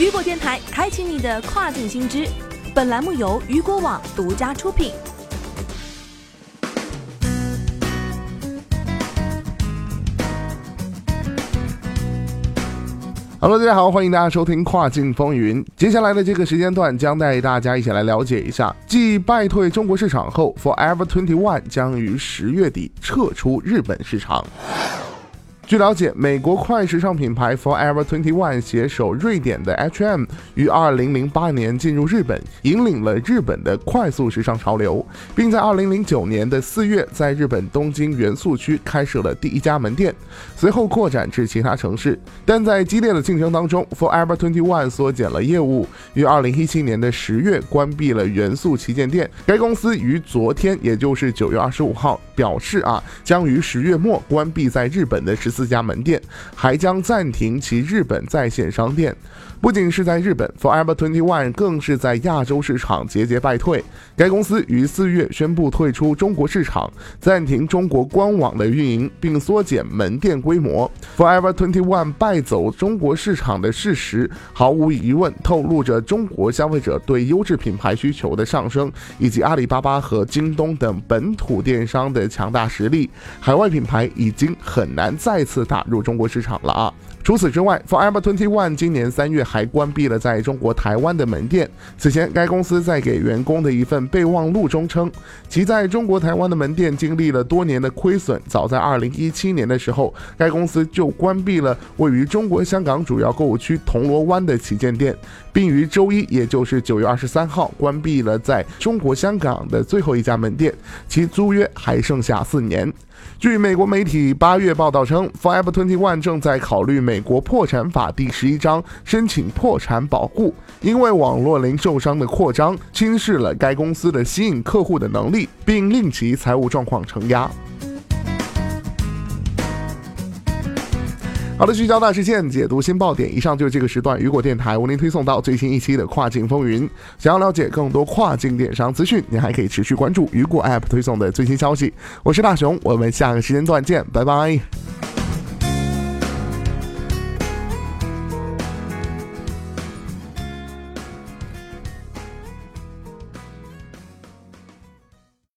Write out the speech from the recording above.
雨果电台开启你的跨境新知，本栏目由雨果网独家出品。Hello，大家好，欢迎大家收听跨境风云。接下来的这个时间段，将带大家一起来了解一下，继败退中国市场后，Forever Twenty One 将于十月底撤出日本市场。据了解，美国快时尚品牌 Forever Twenty One 携手瑞典的 H&M 于2008年进入日本，引领了日本的快速时尚潮流，并在2009年的四月在日本东京元素区开设了第一家门店，随后扩展至其他城市。但在激烈的竞争当中，Forever Twenty One 缩减了业务，于2017年的十月关闭了元素旗舰店。该公司于昨天，也就是9月25号表示啊，将于十月末关闭在日本的十四四。家门店还将暂停其日本在线商店。不仅是在日本，Forever Twenty One 更是在亚洲市场节节败退。该公司于四月宣布退出中国市场，暂停中国官网的运营，并缩减门店规模。Forever Twenty One 败走中国市场的事实，毫无疑问透露着中国消费者对优质品牌需求的上升，以及阿里巴巴和京东等本土电商的强大实力。海外品牌已经很难再次打入中国市场了啊！除此之外，Forever Twenty One 今年三月还关闭了在中国台湾的门店。此前，该公司在给员工的一份备忘录中称，其在中国台湾的门店经历了多年的亏损。早在2017年的时候，该公司就关闭了位于中国香港主要购物区铜锣湾的旗舰店，并于周一，也就是9月23号，关闭了在中国香港的最后一家门店，其租约还剩下四年。据美国媒体八月报道称，Forever Twenty One 正在考虑美国破产法第十一章申请破产保护，因为网络零售商的扩张轻视了该公司的吸引客户的能力，并令其财务状况承压。好的，聚焦大事件，解读新爆点。以上就是这个时段雨果电台为您推送到最新一期的跨境风云。想要了解更多跨境电商资讯，您还可以持续关注雨果 App 推送的最新消息。我是大熊，我们下个时间段见，拜拜。